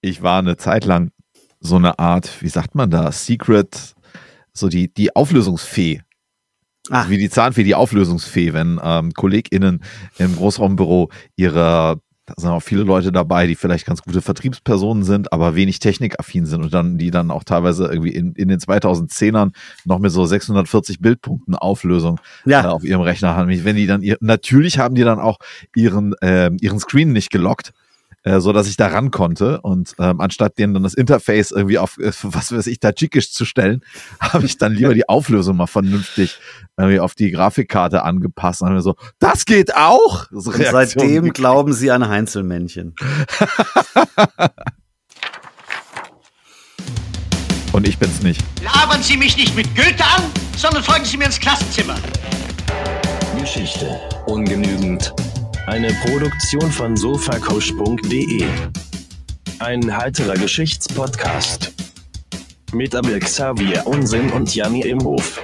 ich war eine Zeit lang so eine Art, wie sagt man da, Secret, so die, die Auflösungsfee. Also wie die Zahnfee, die Auflösungsfee, wenn ähm, KollegInnen im Großraumbüro ihre da sind auch viele Leute dabei, die vielleicht ganz gute Vertriebspersonen sind, aber wenig technikaffin sind und dann, die dann auch teilweise irgendwie in, in den 2010ern noch mit so 640 Bildpunkten Auflösung ja. äh, auf ihrem Rechner haben. Wenn die dann, ihr, natürlich haben die dann auch ihren, äh, ihren Screen nicht gelockt äh, so dass ich da ran konnte. Und ähm, anstatt denen dann das Interface irgendwie auf, äh, was weiß ich, tadschikisch zu stellen, habe ich dann lieber die Auflösung mal vernünftig irgendwie auf die Grafikkarte angepasst. Und dann so, das geht auch! So und seitdem glauben sie an Heinzelmännchen. und ich bin's nicht. Labern Sie mich nicht mit Goethe an, sondern folgen Sie mir ins Klassenzimmer. Geschichte ungenügend eine Produktion von sofacoach.de. Ein heiterer Geschichtspodcast. Mit Abel Xavier Unsinn und Janni im Hof.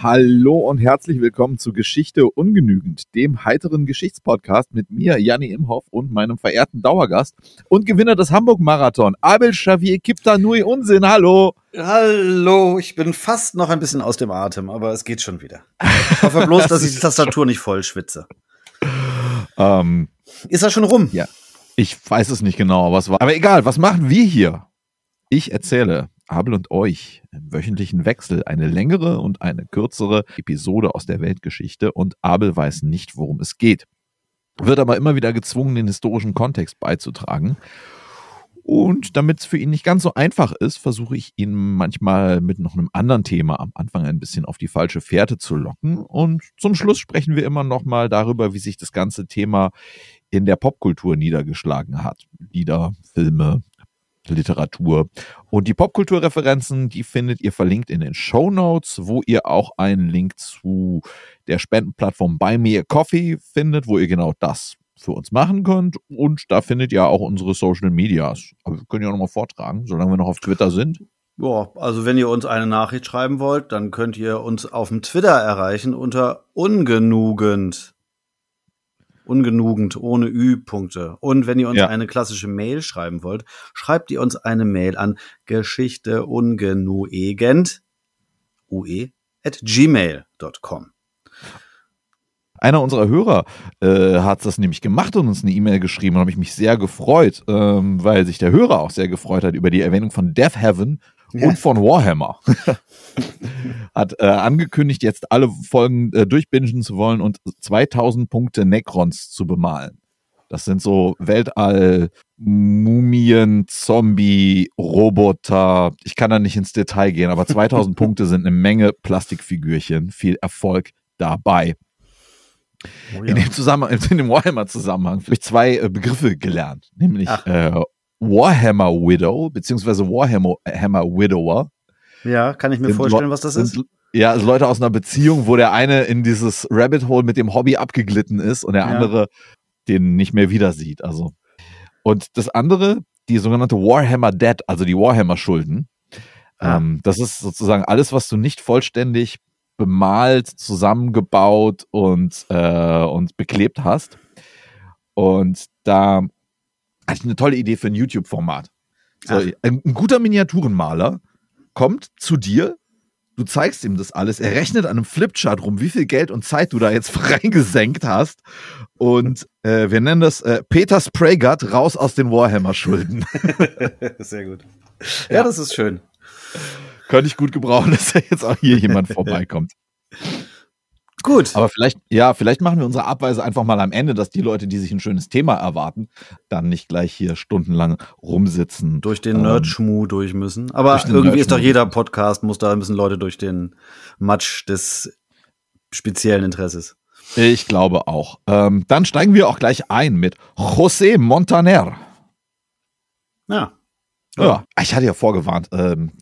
Hallo und herzlich willkommen zu Geschichte ungenügend, dem heiteren Geschichtspodcast mit mir, Janni Imhoff und meinem verehrten Dauergast und Gewinner des Hamburg-Marathon, Abel Xavier Kiptanui Unsinn. Hallo. Hallo, ich bin fast noch ein bisschen aus dem Atem, aber es geht schon wieder. Ich hoffe bloß, dass ich die Tastatur nicht voll schwitze. Ähm, Ist das schon rum? Ja. Ich weiß es nicht genau, was war. Aber egal, was machen wir hier? Ich erzähle Abel und euch im wöchentlichen Wechsel eine längere und eine kürzere Episode aus der Weltgeschichte und Abel weiß nicht, worum es geht. Wird aber immer wieder gezwungen, den historischen Kontext beizutragen. Und damit es für ihn nicht ganz so einfach ist, versuche ich ihn manchmal mit noch einem anderen Thema am Anfang ein bisschen auf die falsche Fährte zu locken. Und zum Schluss sprechen wir immer noch mal darüber, wie sich das ganze Thema in der Popkultur niedergeschlagen hat. Lieder, Filme, Literatur. Und die Popkulturreferenzen, die findet ihr verlinkt in den Show Notes, wo ihr auch einen Link zu der Spendenplattform Buy Me a Coffee findet, wo ihr genau das für uns machen könnt. Und da findet ihr auch unsere Social Medias. Aber wir können ja auch nochmal vortragen, solange wir noch auf Twitter sind. Ja, also wenn ihr uns eine Nachricht schreiben wollt, dann könnt ihr uns auf dem Twitter erreichen unter ungenugend ungenugend, ohne Ü-Punkte. Und wenn ihr uns ja. eine klassische Mail schreiben wollt, schreibt ihr uns eine Mail an Geschichte ungenuegend, ue, at gmail.com. Einer unserer Hörer äh, hat das nämlich gemacht und uns eine E-Mail geschrieben und habe ich mich sehr gefreut, ähm, weil sich der Hörer auch sehr gefreut hat über die Erwähnung von Death Heaven ja. und von Warhammer. Hat äh, angekündigt, jetzt alle Folgen äh, durchbingen zu wollen und 2000 Punkte Necrons zu bemalen. Das sind so Weltall, Mumien, Zombie, Roboter. Ich kann da nicht ins Detail gehen, aber 2000 Punkte sind eine Menge Plastikfigürchen. Viel Erfolg dabei. Oh ja. In dem Zusammenhang, in dem Warhammer-Zusammenhang habe ich zwei äh, Begriffe gelernt, nämlich äh, Warhammer Widow, beziehungsweise Warhammer Hammer Widower. Ja, kann ich mir vorstellen, was das ist. Ja, also Leute aus einer Beziehung, wo der eine in dieses Rabbit Hole mit dem Hobby abgeglitten ist und der ja. andere den nicht mehr wieder sieht. Also. Und das andere, die sogenannte Warhammer Debt, also die Warhammer-Schulden. Ja. Ähm, das ist sozusagen alles, was du nicht vollständig bemalt, zusammengebaut und, äh, und beklebt hast. Und da hatte ich eine tolle Idee für ein YouTube-Format. So, ein, ein guter Miniaturenmaler kommt zu dir, du zeigst ihm das alles, er rechnet an einem Flipchart rum, wie viel Geld und Zeit du da jetzt reingesenkt hast. Und äh, wir nennen das äh, Peter Spraygart raus aus den Warhammer-Schulden. Sehr gut. Ja, ja, das ist schön. Könnte ich gut gebrauchen, dass da jetzt auch hier jemand vorbeikommt. Gut. Aber vielleicht, ja, vielleicht machen wir unsere Abweise einfach mal am Ende, dass die Leute, die sich ein schönes Thema erwarten, dann nicht gleich hier stundenlang rumsitzen. Durch den ähm, Nerdschmu durch müssen. Aber durch irgendwie ist doch jeder Podcast, muss da müssen Leute durch den Matsch des speziellen Interesses. Ich glaube auch. Ähm, dann steigen wir auch gleich ein mit José Montaner. Ja. Ja, ja. ich hatte ja vorgewarnt, ähm,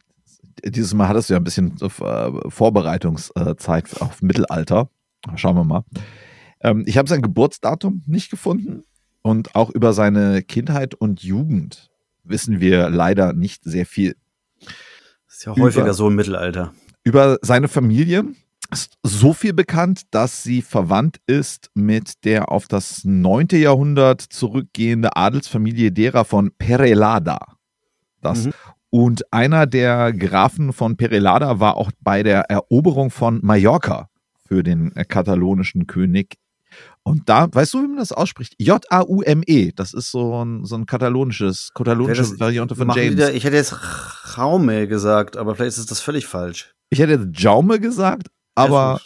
dieses Mal hattest du ja ein bisschen äh, Vorbereitungszeit auf Mittelalter. Schauen wir mal. Ähm, ich habe sein Geburtsdatum nicht gefunden und auch über seine Kindheit und Jugend wissen wir leider nicht sehr viel. ist ja häufiger über, so im Mittelalter. Über seine Familie ist so viel bekannt, dass sie verwandt ist mit der auf das 9. Jahrhundert zurückgehende Adelsfamilie derer von Perelada. Das. Mhm. Und einer der Grafen von Perelada war auch bei der Eroberung von Mallorca für den katalonischen König. Und da, weißt du, wie man das ausspricht? J-A-U-M-E. Das ist so ein, so ein katalonisches, katalonische Variante von James. Wieder, ich hätte jetzt Jaume gesagt, aber vielleicht ist das völlig falsch. Ich hätte jetzt Jaume gesagt, aber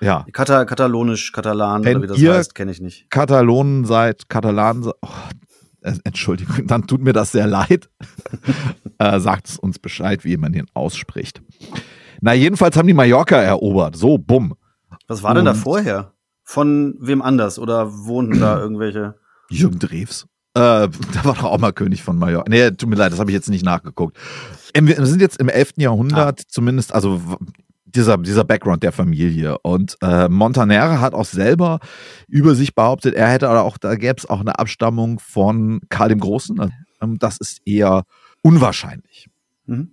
ja. Kata, katalonisch, Katalan Wenn oder wie das ihr heißt, kenne ich nicht. Katalonen seid, Katalanen, oh, Entschuldigung, dann tut mir das sehr leid. äh, sagt es uns Bescheid, wie man den ausspricht. Na, jedenfalls haben die Mallorca erobert. So, bumm. Was war denn da vorher? Von wem anders? Oder wohnten da irgendwelche? Jürgen Drews. Äh, der war doch auch mal König von Mallorca. Nee, tut mir leid, das habe ich jetzt nicht nachgeguckt. Wir sind jetzt im 11. Jahrhundert, ah. zumindest, also dieser, dieser Background der Familie. Und äh, Montaner hat auch selber über sich behauptet, er hätte auch, da gäbe es auch eine Abstammung von Karl dem Großen. Ähm, das ist eher unwahrscheinlich. Mhm.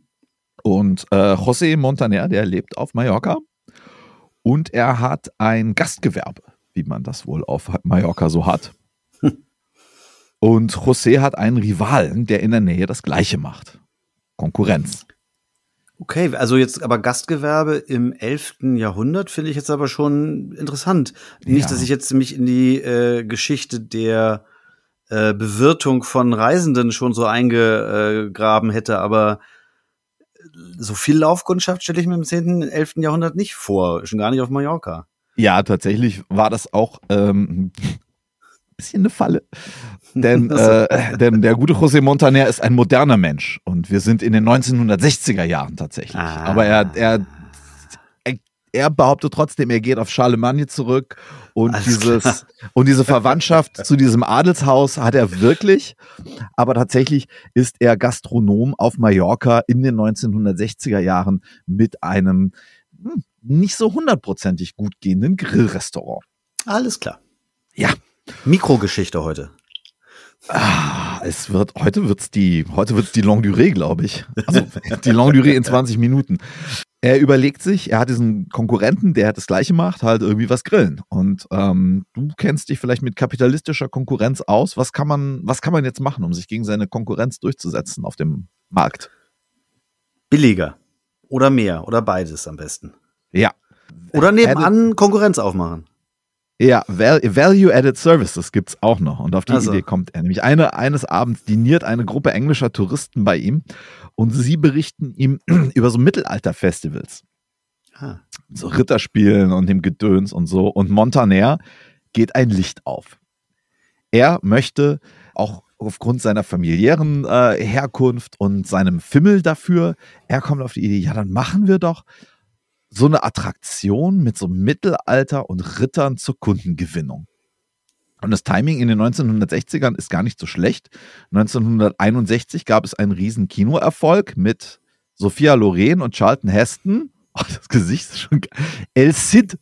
Und äh, José Montaner, der lebt auf Mallorca und er hat ein Gastgewerbe, wie man das wohl auf Mallorca so hat. Und José hat einen Rivalen, der in der Nähe das Gleiche macht. Konkurrenz. Okay, also jetzt aber Gastgewerbe im 11. Jahrhundert finde ich jetzt aber schon interessant. Nicht, ja. dass ich jetzt mich in die äh, Geschichte der äh, Bewirtung von Reisenden schon so eingegraben hätte, aber so viel Laufkundschaft stelle ich mir im 10., 11. Jahrhundert nicht vor, schon gar nicht auf Mallorca. Ja, tatsächlich war das auch ähm, bisschen eine Falle. Denn, äh, denn der gute José Montaner ist ein moderner Mensch und wir sind in den 1960er Jahren tatsächlich. Ah. Aber er, er, er, behauptet trotzdem, er geht auf Charlemagne zurück und dieses und diese Verwandtschaft zu diesem Adelshaus hat er wirklich. Aber tatsächlich ist er Gastronom auf Mallorca in den 1960er Jahren mit einem hm, nicht so hundertprozentig gut gehenden Grillrestaurant. Alles klar. Ja. Mikrogeschichte heute. Ah, es wird, heute wird's die, heute wird's die Longue Durée, glaube ich. Also, die Longue Durée in 20 Minuten. Er überlegt sich, er hat diesen Konkurrenten, der das Gleiche macht, halt irgendwie was grillen. Und ähm, du kennst dich vielleicht mit kapitalistischer Konkurrenz aus. Was kann man, was kann man jetzt machen, um sich gegen seine Konkurrenz durchzusetzen auf dem Markt? Billiger. Oder mehr. Oder beides am besten. Ja. Oder nebenan Konkurrenz aufmachen. Ja, Value-Added Services gibt's auch noch. Und auf die also. Idee kommt er. Nämlich eine, eines Abends diniert eine Gruppe englischer Touristen bei ihm und sie berichten ihm über so Mittelalter-Festivals. Ah. So Ritterspielen und dem Gedöns und so. Und Montaner geht ein Licht auf. Er möchte auch aufgrund seiner familiären äh, Herkunft und seinem Fimmel dafür, er kommt auf die Idee, ja, dann machen wir doch so eine Attraktion mit so Mittelalter und Rittern zur Kundengewinnung. Und das Timing in den 1960ern ist gar nicht so schlecht. 1961 gab es einen riesen Kinoerfolg mit Sophia Loren und Charlton Heston. Oh, das Gesicht ist schon geil. El Cid.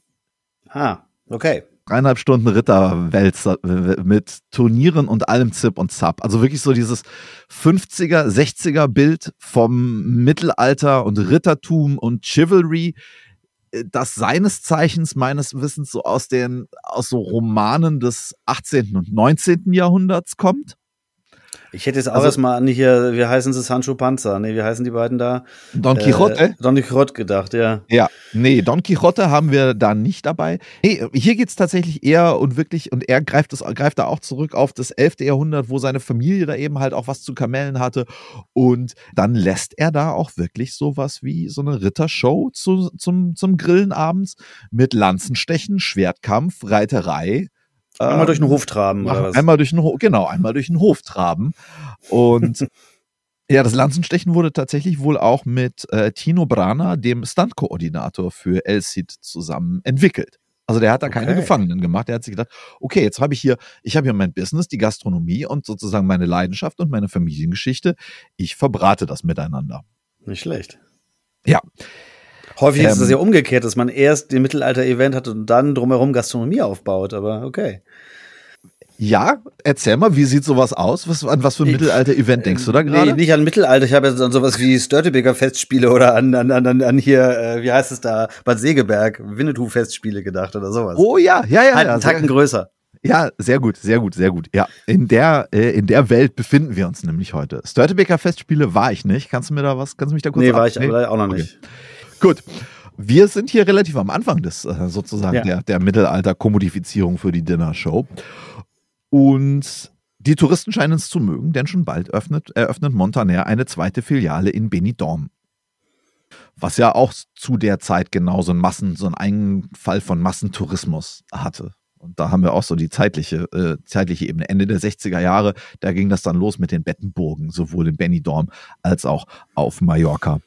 Ah, okay dreieinhalb Stunden Ritterwälzer mit Turnieren und allem Zip und Zap. Also wirklich so dieses 50er, 60er Bild vom Mittelalter und Rittertum und Chivalry, äh, das seines Zeichens meines Wissens so aus den, aus so Romanen des 18. und 19. Jahrhunderts kommt. Ich hätte jetzt auch also, erstmal an hier, wie heißen sie, Sancho Panza? Nee, wie heißen die beiden da? Don Quixote? Äh, Don Quixote gedacht, ja. Ja, nee, Don Quixote haben wir da nicht dabei. Nee, hier geht's tatsächlich eher und wirklich, und er greift, das, greift da auch zurück auf das 11. Jahrhundert, wo seine Familie da eben halt auch was zu Kamellen hatte. Und dann lässt er da auch wirklich sowas wie so eine Rittershow zu, zum, zum Grillen abends mit Lanzenstechen, Schwertkampf, Reiterei Einmal durch den Hof traben, oder was? Einmal durch den Hof, genau, einmal durch den Hof traben. Und ja, das Lanzenstechen wurde tatsächlich wohl auch mit äh, Tino Brana, dem Stunt-Koordinator für El Cid, zusammen entwickelt. Also der hat da keine Gefangenen gemacht. Der hat sich gedacht, okay, jetzt habe ich hier, ich habe hier mein Business, die Gastronomie und sozusagen meine Leidenschaft und meine Familiengeschichte. Ich verbrate das miteinander. Nicht schlecht. Ja. Häufig ähm, ist es ja umgekehrt, dass man erst den Mittelalter-Event hat und dann drumherum Gastronomie aufbaut, aber okay. Ja, erzähl mal, wie sieht sowas aus? Was, an was für ein Mittelalter-Event denkst du da gerade? Nee, nicht an Mittelalter. Ich habe jetzt an sowas wie Störtebeker Festspiele oder an, an, an, an hier, äh, wie heißt es da, Bad Segeberg, Winnetou Festspiele gedacht oder sowas. Oh ja, ja, ja. Halt ja einen Tacken größer. Ja, sehr gut, sehr gut, sehr gut. Ja, in der, äh, in der Welt befinden wir uns nämlich heute. Störtebeker Festspiele war ich nicht. Kannst du mir da was, kannst du mich da kurz Nee, ab- war ich aber auch noch nicht. Gut. Wir sind hier relativ am Anfang des äh, sozusagen Ja. der, der Mittelalter-Kommodifizierung für die Dinner-Show. Und die Touristen scheinen es zu mögen, denn schon bald öffnet, eröffnet Montaner eine zweite Filiale in Benidorm. Was ja auch zu der Zeit genau so ein Massen, so einen Fall von Massentourismus hatte. Und da haben wir auch so die zeitliche, äh, zeitliche Ebene. Ende der 60er Jahre, da ging das dann los mit den Bettenburgen, sowohl in Benidorm als auch auf Mallorca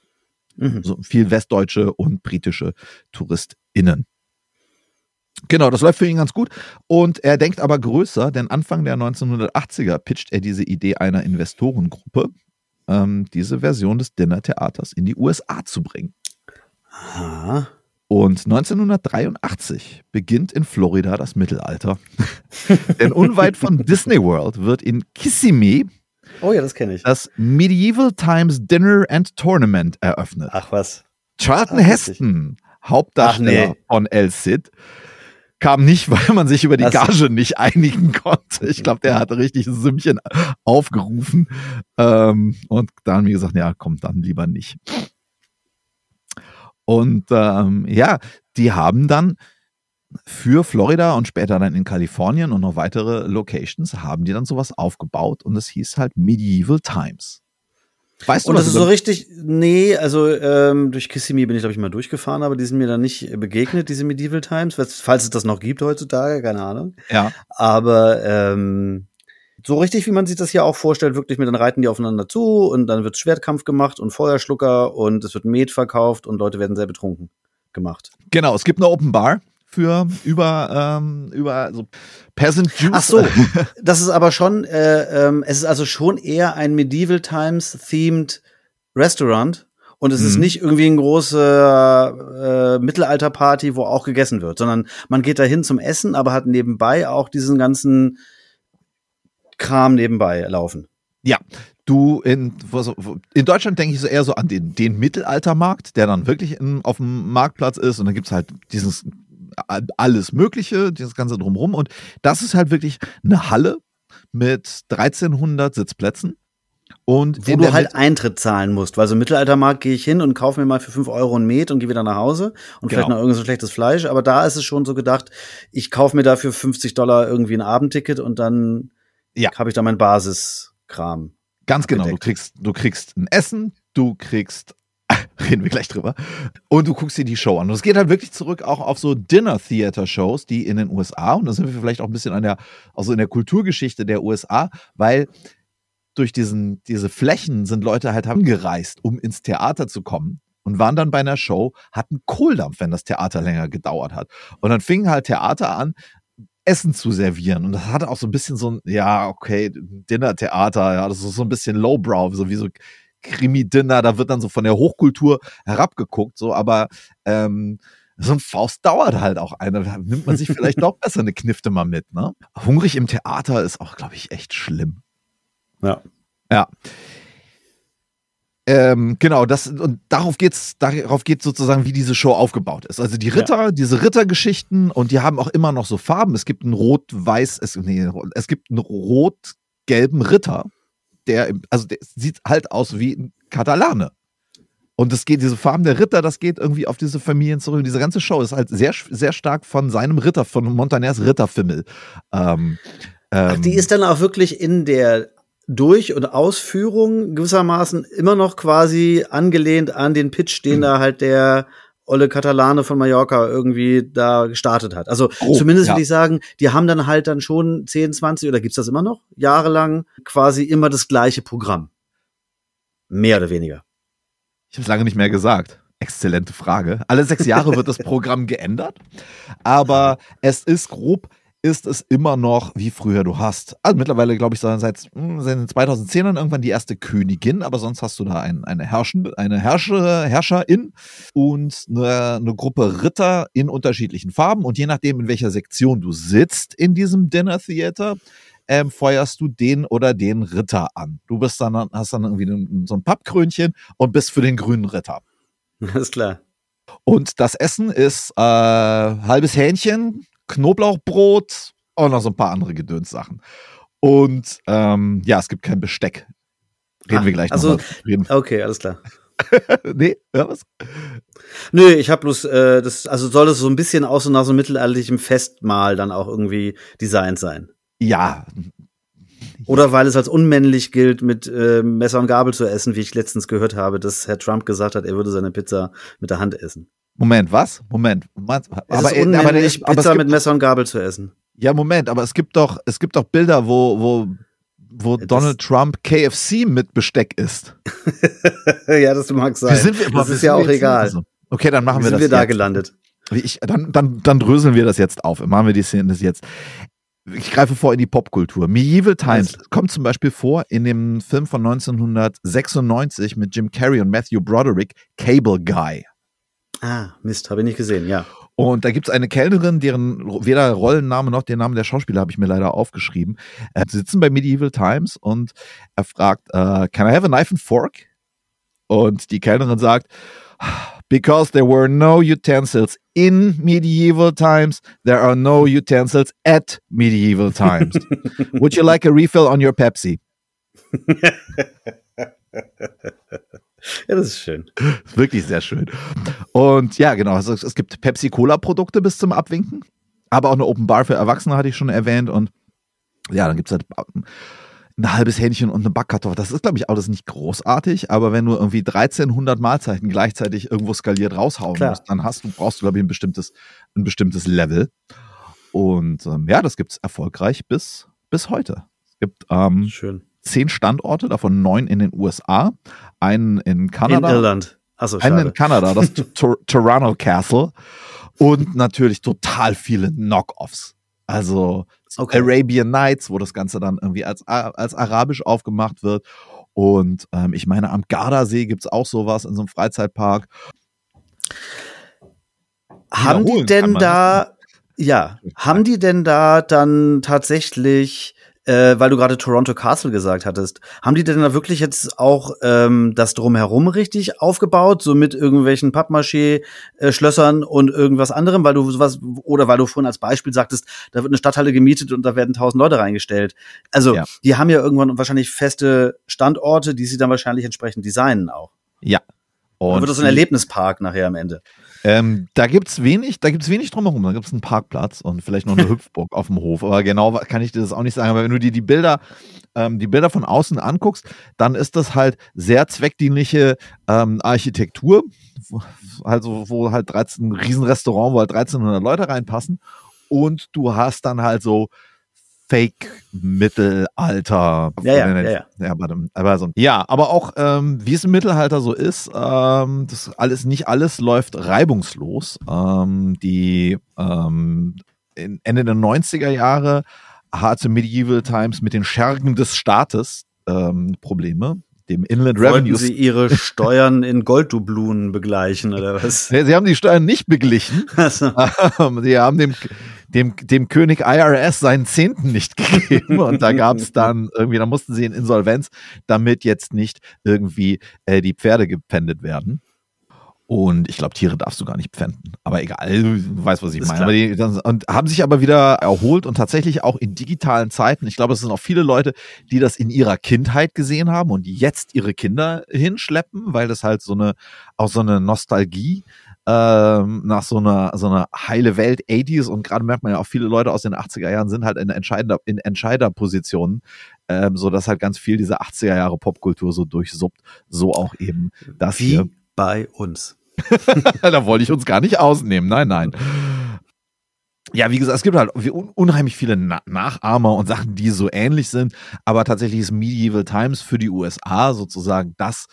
Mhm. so viel westdeutsche und britische TouristInnen. Genau, das läuft für ihn ganz gut. Und er denkt aber größer, denn Anfang der 1980er pitcht er diese Idee einer Investorengruppe, ähm, diese Version des Dinner-Theaters in die USA zu bringen. Aha. Und 1983 beginnt in Florida das Mittelalter. denn unweit von Disney World wird in Kissimmee Oh ja, das kenne ich. das Medieval Times Dinner and Tournament eröffnet. Ach was. Charlton Ach. Heston, Hauptdarsteller nee. von El Cid, kam nicht, weil man sich über die Das- Gage nicht einigen konnte. Ich glaube, der hatte richtig ein Sümmchen aufgerufen. Ähm, und dann haben wir gesagt, ja, komm, dann lieber nicht. Und ähm, ja, die haben dann für Florida und später dann in Kalifornien und noch weitere Locations haben die dann sowas aufgebaut und es hieß halt Medieval Times. Weißt du, Und das ist so richtig, nee, also ähm, durch Kissimmee bin ich, glaube ich, mal durchgefahren, aber die sind mir dann nicht begegnet, diese Medieval Times, falls falls es das noch gibt heutzutage, keine Ahnung. Ja, Aber ähm, so richtig, wie man sich das hier auch vorstellt, wirklich mit dann reiten die aufeinander zu und dann wird Schwertkampf gemacht und Feuerschlucker und es wird Met verkauft und Leute werden sehr betrunken gemacht. Genau, es gibt eine Open Bar für über, ähm, über so Peasant Juice. Ach so, das ist aber schon, äh, ähm, es ist also schon eher ein Medieval Times themed Restaurant und es ist Mhm. nicht irgendwie ein große äh, Mittelalterparty, wo auch gegessen wird, sondern man geht dahin zum Essen, aber hat nebenbei auch diesen ganzen Kram nebenbei laufen. Ja, du in, in Deutschland denke ich so eher so an den, den Mittelaltermarkt, der dann wirklich in, auf dem Marktplatz ist und dann gibt's halt dieses alles Mögliche, dieses ganze drumrum und das ist halt wirklich eine Halle mit 1300 Sitzplätzen und Wo du halt Mitte- Eintritt zahlen musst. Weil so im Mittelaltermarkt gehe ich hin und kaufe mir mal für 5 Euro ein Met und gehe wieder nach Hause und vielleicht Genau. noch irgend so schlechtes Fleisch. Aber da ist es schon so gedacht, ich kaufe mir dafür 50 Dollar irgendwie ein Abendticket und dann Ja. habe ich da mein Basiskram. Ganz genau, du kriegst, du kriegst ein Essen, du kriegst, reden wir gleich drüber, und du guckst dir die Show an. Und es geht halt wirklich zurück auch auf so Dinner-Theater-Shows, die in den USA, und da sind wir vielleicht auch ein bisschen an der, also in der Kulturgeschichte der USA, weil durch diesen, diese Flächen sind Leute halt angereist, um ins Theater zu kommen. Und waren dann bei einer Show, hatten Kohldampf, wenn das Theater länger gedauert hat. Und dann fingen halt Theater an, Essen zu servieren. Und das hatte auch so ein bisschen so ein, ja, okay, Dinner-Theater, ja, das ist so ein bisschen lowbrow, so wie so Krimi-Dinner, da wird dann so von der Hochkultur herabgeguckt, so, aber ähm, so ein Faust dauert halt auch eine. Da nimmt man sich vielleicht doch besser eine Knifte mal mit, ne? Hungrig im Theater ist auch, glaube ich, echt schlimm. Ja. Ja. Ähm, genau, das und darauf geht's, darauf geht sozusagen, wie diese Show aufgebaut ist. Also die Ritter, diese Rittergeschichten und die haben auch immer noch so Farben. Es gibt einen rot-weiß, es, nee, es gibt einen rot-gelben Ritter, der, also der sieht halt aus wie ein Katalane. Und es geht, diese Farben der Ritter, das geht irgendwie auf diese Familien zurück. Und diese ganze Show ist halt sehr, sehr stark von seinem Ritter, von Montaners Ritterfimmel. Ähm, Ach, die ähm, ist dann auch wirklich in der Durch- und Ausführung gewissermaßen immer noch quasi angelehnt an den Pitch, den Mhm. da halt der Olle Katalane von Mallorca irgendwie da gestartet hat. Also Grob, zumindest ja. würde ich sagen, die haben dann halt dann schon 10, 20 oder gibt's das immer noch? Jahrelang quasi immer das gleiche Programm. Mehr oder weniger. Ich habe es lange nicht mehr gesagt. Exzellente Frage. Alle sechs Jahre wird das Programm geändert, aber es ist grob ist es immer noch wie früher. Du hast, also mittlerweile glaube ich seit, hm, seit den 2010ern irgendwann die erste Königin, aber sonst hast du da ein, eine, Herrschende, eine Herrscher, Herrscherin und eine, eine Gruppe Ritter in unterschiedlichen Farben. Und je nachdem, in welcher Sektion du sitzt in diesem Dinner Theater, ähm, feuerst du den oder den Ritter an. Du bist dann, hast dann irgendwie so ein Pappkrönchen und bist für den grünen Ritter. Alles klar. Und das Essen ist äh, halbes Hähnchen, Knoblauchbrot und noch so ein paar andere Gedönssachen. Und ähm, ja, es gibt kein Besteck. Reden Ah, wir gleich also- noch. Okay, alles klar. nee, ja, was? Nö, ich habe bloß, äh, das, also soll es so ein bisschen aus so nach so mittelalterlichem Festmahl dann auch irgendwie designt sein. Ja, Oder weil es als unmännlich gilt, mit äh, Messer und Gabel zu essen, wie ich letztens gehört habe, dass Herr Trump gesagt hat, er würde seine Pizza mit der Hand essen. Moment, was? Moment. Es Aber, ist aber, ist, aber Pizza mit Messer und Gabel zu essen. ja, Moment, aber es gibt doch, es gibt doch Bilder, wo, wo, wo Das- Donald Trump KFC mit Besteck isst. ja, das mag sein. Wie sind wir, das ist sind ja auch egal. Also, Okay, dann machen Wie wir sind das wir da jetzt. gelandet? Ich, dann, dann, dann dröseln wir das jetzt auf. Machen wir die Szene jetzt. Ich greife vor in die Popkultur. Medieval Times Alles kommt zum Beispiel vor in dem Film von 1996 mit Jim Carrey und Matthew Broderick, Cable Guy. Ah, Mist, habe ich nicht gesehen, ja. Und da gibt es eine Kellnerin, deren weder Rollenname noch den Namen der Schauspieler habe ich mir leider aufgeschrieben. Äh, sie sitzen bei Medieval Times und er fragt, äh, can I have a knife and fork? Und die Kellnerin sagt, because there were no utensils in medieval times, there are no utensils at medieval times. Would you like a refill on your Pepsi? Ja, das ist schön. Wirklich sehr schön. Und ja, genau. Also es gibt Pepsi-Cola-Produkte bis zum Abwinken, aber auch eine Open Bar für Erwachsene hatte ich schon erwähnt. Und ja, dann gibt es halt ein halbes Hähnchen und eine Backkartoffel. Das ist, glaube ich, alles nicht großartig, aber wenn du irgendwie 1300 Mahlzeiten gleichzeitig irgendwo skaliert raushauen Klar. musst, dann hast du, brauchst du, glaube ich, ein bestimmtes, ein bestimmtes Level. Und ähm, ja, das gibt's erfolgreich bis, bis heute. Es gibt ähm, Schön. Zehn Standorte, davon neun in den USA, einen in In Kanada, Irland. Achso, einen in. Kanada, das Tor Toronto Castle und natürlich total viele Knock-Offs. Also Okay. Arabian Nights, wo das Ganze dann irgendwie als, als arabisch aufgemacht wird. Und ähm, ich meine, am Gardasee gibt's auch sowas in so einem Freizeitpark. Haben die denn da, ja, haben die denn da dann tatsächlich, äh, weil du gerade Toronto Castle gesagt hattest, haben die denn da wirklich jetzt auch ähm, das drumherum richtig aufgebaut, so mit irgendwelchen Pappmaché-Schlössern und irgendwas anderem, weil du sowas, oder weil du vorhin als Beispiel sagtest, da wird eine Stadthalle gemietet und da werden tausend Leute reingestellt. Also, Ja. die haben ja irgendwann wahrscheinlich feste Standorte, die sie dann wahrscheinlich entsprechend designen auch. Ja. Dann Und wird das so ein Erlebnispark nachher am Ende. Ähm, da gibt's wenig, da gibt's wenig drumherum. Da gibt's einen Parkplatz und vielleicht noch eine Hüpfburg auf dem Hof. Aber genau kann ich dir das auch nicht sagen. Aber wenn du dir die Bilder, ähm, die Bilder von außen anguckst, dann ist das halt sehr zweckdienliche ähm, Architektur. Also wo halt 13, ein Riesenrestaurant, wo halt 1300 Leute reinpassen. Und du hast dann halt so Fake-Mittelalter. Ja, ja, ja, ja. ja, warte, aber so, ja, aber auch, ähm, wie es im Mittelalter so ist, ähm, das alles, nicht alles läuft reibungslos. Ähm, die ähm, Ende der 90er Jahre hatte Medieval Times mit den Schergen des Staates ähm, Probleme. Dem Inland Wollten Revenue sie ihre Steuern in Golddublunen begleichen oder was? Sie haben die Steuern nicht beglichen. Also, Ähm, Sie haben dem, dem, dem König IRS seinen Zehnten nicht gegeben und da gab es dann irgendwie, da mussten sie in Insolvenz, damit jetzt nicht irgendwie äh, die Pferde gepfändet werden. Und ich glaube, Tiere darfst du gar nicht pfänden. Aber egal, du weißt, was ich meine. die, das, und haben sich aber wieder erholt und tatsächlich auch in digitalen Zeiten. Ich glaube, es sind auch viele Leute, die das in ihrer Kindheit gesehen haben und die jetzt ihre Kinder hinschleppen, weil das halt so eine, auch so eine Nostalgie ähm, nach so einer, so einer heile Welt 80s und gerade merkt man ja auch viele Leute aus den 80er Jahren sind halt in entscheidender, in Entscheiderpositionen, ähm, so dass halt ganz viel diese 80er Jahre Popkultur so durchsuppt, so auch eben das wie hier. bei uns. da wollte ich uns gar nicht ausnehmen. Nein, nein. Ja, wie gesagt, es gibt halt unheimlich viele Na Nachahmer und Sachen, die so ähnlich sind, aber tatsächlich ist Medieval Times für die USA sozusagen das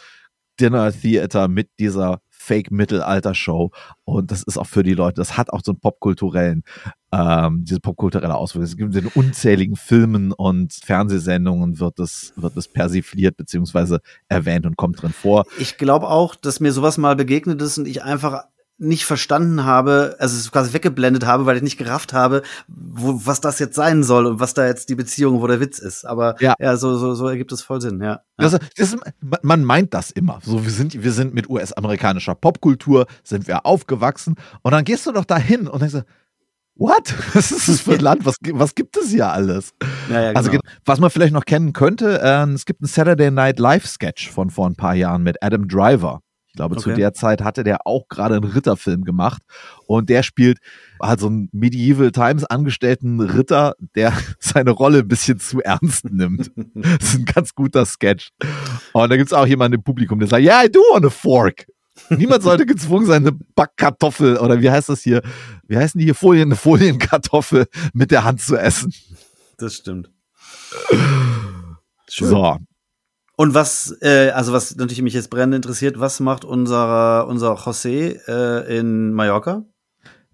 Dinner Theater mit dieser Fake-Mittelalter-Show. Und das ist auch für die Leute, das hat auch so einen popkulturellen, ähm, diese popkulturelle Auswirkung. Es gibt in unzähligen Filmen und Fernsehsendungen wird es, wird es persifliert beziehungsweise erwähnt und kommt drin vor. Ich glaube auch, dass mir sowas mal begegnet ist und ich einfach nicht verstanden habe, also es quasi weggeblendet habe, weil ich nicht gerafft habe, wo, was das jetzt sein soll und was da jetzt die Beziehung, wo der Witz ist. Aber ja, ja so, so, so ergibt es voll Sinn, ja. Das, das, man meint das immer. So, wir sind, wir sind mit US-amerikanischer Popkultur, sind wir aufgewachsen und dann gehst du doch dahin und denkst What? Was ist das für ein Land? Was, was gibt es hier alles? Ja, ja, also, genau. Also, was man vielleicht noch kennen könnte, äh, es gibt einen Saturday Night Live Sketch von vor ein paar Jahren mit Adam Driver glaube, okay. zu der Zeit hatte der auch gerade einen Ritterfilm gemacht und der spielt halt so einen Medieval Times angestellten Ritter, der seine Rolle ein bisschen zu ernst nimmt. das ist ein ganz guter Sketch. Und da gibt es auch jemanden im Publikum, der sagt, ja, yeah, I do want a fork. Niemand sollte gezwungen sein, eine Backkartoffel oder wie heißt das hier? Wie heißen die hier Folien, eine Folienkartoffel mit der Hand zu essen? Das stimmt. Schön. So, und was, äh, also was natürlich mich jetzt brennend interessiert, was macht unser, unser José äh, in Mallorca?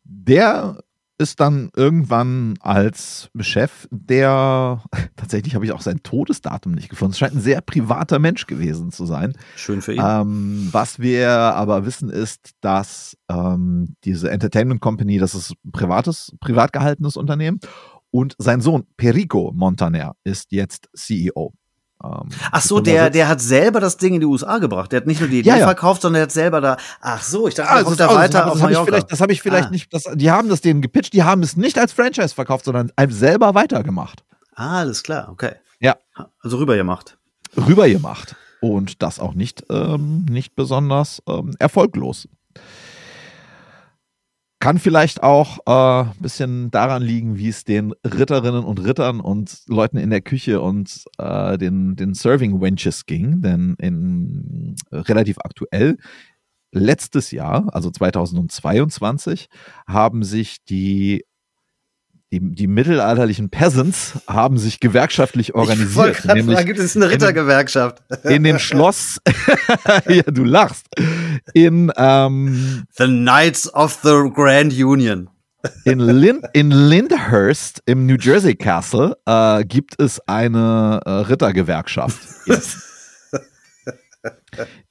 Der ist dann irgendwann als Chef, der tatsächlich habe ich auch sein Todesdatum nicht gefunden. Es scheint ein sehr privater Mensch gewesen zu sein. Schön für ihn. Ähm, was wir aber wissen ist, dass ähm, diese Entertainment Company, das ist ein privates, privat gehaltenes Unternehmen und sein Sohn Perico Montaner ist jetzt CEO. Ähm, ach so, der, der hat selber das Ding in die USA gebracht. Der hat nicht nur die Idee ja, ja. verkauft, sondern der hat selber da. Ach so, ich dachte, ah, kommt da weiter das, das Mallorca. Ich das habe ich vielleicht ah. nicht. Das, die haben das denen gepitcht. Die haben es nicht als Franchise verkauft, sondern einem selber weitergemacht. Ah, alles klar, okay. Ja. Also rübergemacht. Rübergemacht. Und das auch nicht, ähm, nicht besonders ähm, erfolglos. Kann vielleicht auch ein äh, bisschen daran liegen, wie es den Ritterinnen und Rittern und Leuten in der Küche und äh, den, den Serving Wenches ging, denn in relativ aktuell letztes Jahr, also 2022, haben sich die die, die mittelalterlichen Peasants haben sich gewerkschaftlich organisiert. Ich nämlich fragen, gibt es eine Rittergewerkschaft? In, dem Schloss, ja, du lachst, in ähm, The Knights of the Grand Union. In, Lin in Lyndhurst im New Jersey Castle äh, gibt es eine äh, Rittergewerkschaft. Yes.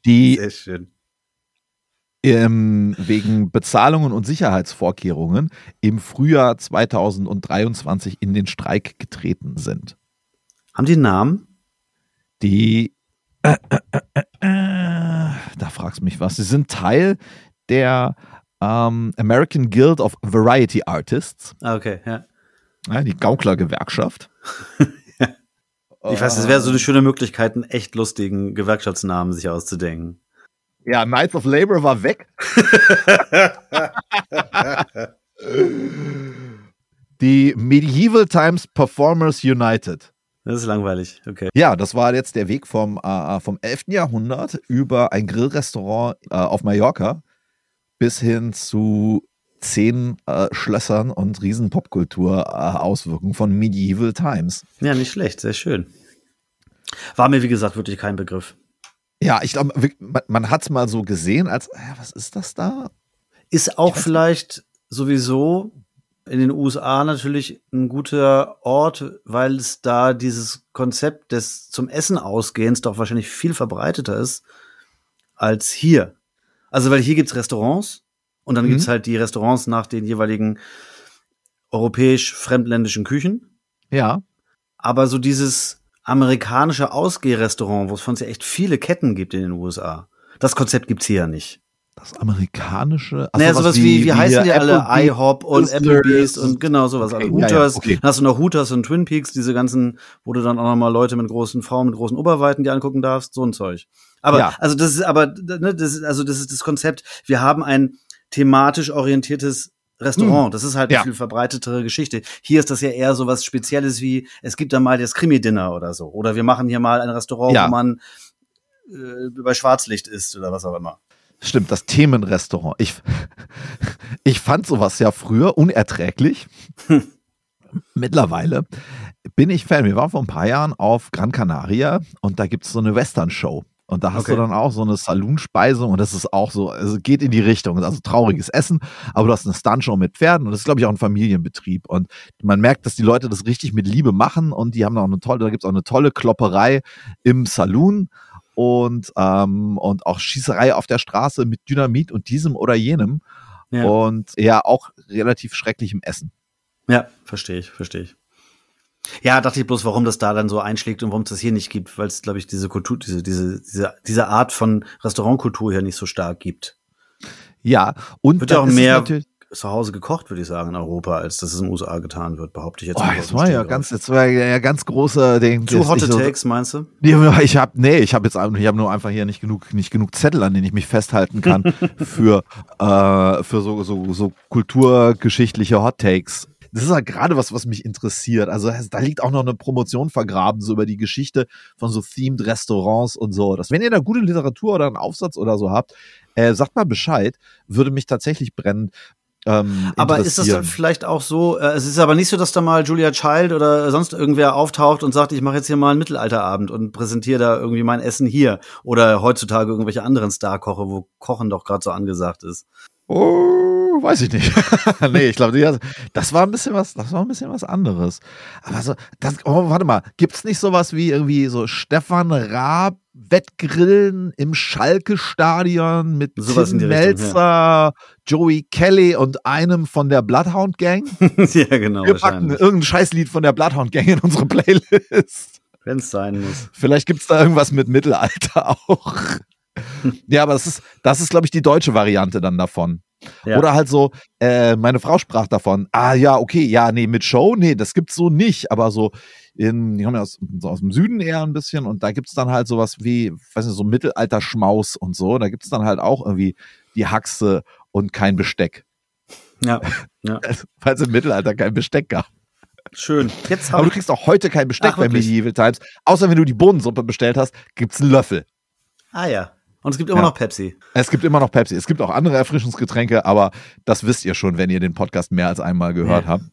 Die Sehr schön ähm, wegen Bezahlungen und Sicherheitsvorkehrungen im Frühjahr 2023 in den Streik getreten sind. Haben die einen Namen? Die, äh, äh, äh, da fragst du mich was. Sie sind Teil der ähm, American Guild of Variety Artists. Ah, okay, ja. ja die Gaukler-Gewerkschaft. Ich weiß, es wäre so eine schöne Möglichkeit, einen echt lustigen Gewerkschaftsnamen sich auszudenken. Ja, Knights of Labor war weg. Die Medieval Times Performers United. Das ist langweilig, okay. Ja, das war jetzt der Weg vom, äh, vom 11. Jahrhundert über ein Grillrestaurant äh, auf Mallorca bis hin zu zehn äh, Schlössern und riesen Popkultur-Auswirkungen von Medieval Times. Ja, nicht schlecht, sehr schön. War mir, wie gesagt, wirklich kein Begriff. Ja, ich glaube, man, man hat es mal so gesehen, als, äh, was ist das da? Ist auch vielleicht sowieso in den USA natürlich ein guter Ort, weil es da dieses Konzept des zum Essen ausgehens doch wahrscheinlich viel verbreiteter ist als hier. Also, weil hier gibt's Restaurants und dann mhm. gibt's halt die Restaurants nach den jeweiligen europäisch-fremdländischen Küchen. Ja. Aber so dieses amerikanische Ausgehrestaurant, wo es von ja echt viele Ketten gibt in den USA. Das Konzept gibt's hier ja nicht. Das amerikanische. Also naja, sowas wie, wie, wie heißen die alle? IHOP und Applebee's und genau sowas. Okay, also Hooters. Ja, ja, okay. Dann hast du noch Hooters und Twin Peaks, diese ganzen, wo du dann auch nochmal Leute mit großen Frauen, mit großen Oberweiten die angucken darfst, so ein Zeug. Aber, ja. also das ist aber, ne, das ist, also das ist das Konzept. Wir haben ein thematisch orientiertes Restaurant. Hm. Das ist halt eine viel verbreitetere Geschichte. Hier ist das ja eher so was Spezielles wie, es gibt da mal das Krimi-Dinner oder so. Oder wir machen hier mal ein Restaurant, wo man äh, bei Schwarzlicht isst oder was auch immer. Stimmt, das Themenrestaurant. Ich, ich fand sowas ja früher unerträglich. Mittlerweile bin ich Fan. Wir waren vor ein paar Jahren auf Gran Canaria und da gibt es so eine Western-Show. Und da hast Okay. du dann auch so eine Saloonspeise und das ist auch so, also geht in die Richtung. Also trauriges Essen, aber du hast eine Stuntshow mit Pferden und das ist, glaube ich, auch ein Familienbetrieb. Und man merkt, dass die Leute das richtig mit Liebe machen und die haben auch eine tolle, da gibt's auch eine tolle Klopperei im Saloon und, ähm, und auch Schießerei auf der Straße mit Dynamit und diesem oder jenem. Ja, Und ja, auch relativ schrecklichem Essen. ja verstehe ich, verstehe ich. Ja, dachte ich bloß, warum das da dann so einschlägt und warum es das hier nicht gibt, weil es, glaube ich, diese Kultur, diese, diese, diese, diese Art von Restaurantkultur hier nicht so stark gibt. Ja, und Wird ja auch mehr zu Hause gekocht, würde ich sagen, in Europa, als dass es in den USA getan wird, behaupte ich jetzt. Oh, das war ja ganz, das war ja ganz großer Ding. Zu das- hotte so- Takes, meinst du? Ja, Ich habe nee, ich habe jetzt ich habe nur einfach hier nicht genug nicht genug Zettel, an denen ich mich festhalten kann für äh, für so so so kulturgeschichtliche Hot Takes. Das ist ja gerade was, was mich interessiert. Also da liegt auch noch eine Promotion vergraben so über die Geschichte von so themed Restaurants und so. Das, wenn ihr da gute Literatur oder einen Aufsatz oder so habt, äh, sagt mal Bescheid. Würde mich tatsächlich brennen. Ähm, Aber ist das dann vielleicht auch so, äh, es ist aber nicht so, dass da mal Julia Child oder sonst irgendwer auftaucht und sagt, ich mache jetzt hier mal einen Mittelalterabend und präsentiere da irgendwie mein Essen hier. Oder heutzutage irgendwelche anderen Star-Koche, wo Kochen doch gerade so angesagt ist. Oh, weiß ich nicht. nee, ich glaube, das war ein bisschen was, das war ein bisschen was anderes. Aber so, das, oh, warte mal, gibt's nicht sowas wie irgendwie so Stefan Raab Wettgrillen im Schalke-Stadion mit Sowas Tim Melzer, Joey Kelly und einem von der Bloodhound Gang? ja, genau, Wir packen irgendein Scheißlied von der Bloodhound Gang in unsere Playlist. Wenn es sein muss. Vielleicht gibt's da irgendwas mit Mittelalter auch. ja, aber das ist, das ist, glaube ich, die deutsche Variante dann davon. Ja. Oder halt so, äh, meine Frau sprach davon, ah ja, okay, ja, nee, mit Show, nee, das gibt's so nicht, aber so in, die kommen ja aus, so aus dem Süden eher ein bisschen und da gibt's dann halt sowas wie, weiß nicht, so Mittelalter-Schmaus und so, da gibt's dann halt auch irgendwie die Haxe und kein Besteck, Ja, ja. weil es im Mittelalter kein Besteck gab. schön. Jetzt Aber du kriegst auch heute kein Besteck Ach, bei? Medieval Times, außer wenn du die Bohnensuppe bestellt hast, gibt's einen Löffel. Ah ja. Und es gibt immer Ja. noch Pepsi. Es gibt immer noch Pepsi. Es gibt auch andere Erfrischungsgetränke, aber das wisst ihr schon, wenn ihr den Podcast mehr als einmal gehört Ja. habt.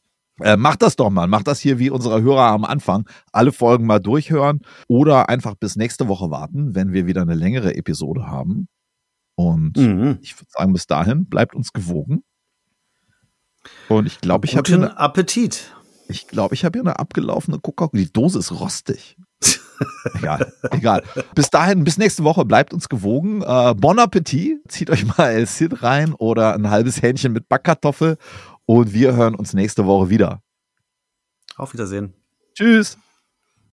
Äh, macht das doch mal. Macht das hier wie unsere Hörer am Anfang. Alle Folgen mal durchhören oder einfach bis nächste Woche warten, wenn wir wieder eine längere Episode haben. Und Mhm. ich würde sagen, bis dahin bleibt uns gewogen. Und ich glaube, ich habe hier, Guten eine- Appetit. ich glaube, ich habe hier eine abgelaufene Coca-Cola. Die Dose ist rostig. Egal, egal. Bis dahin, bis nächste Woche, bleibt uns gewogen. Äh, bon Appetit. Zieht euch mal El Cid rein oder ein halbes Hähnchen mit Backkartoffel. Und wir hören uns nächste Woche wieder. Auf Wiedersehen. Tschüss.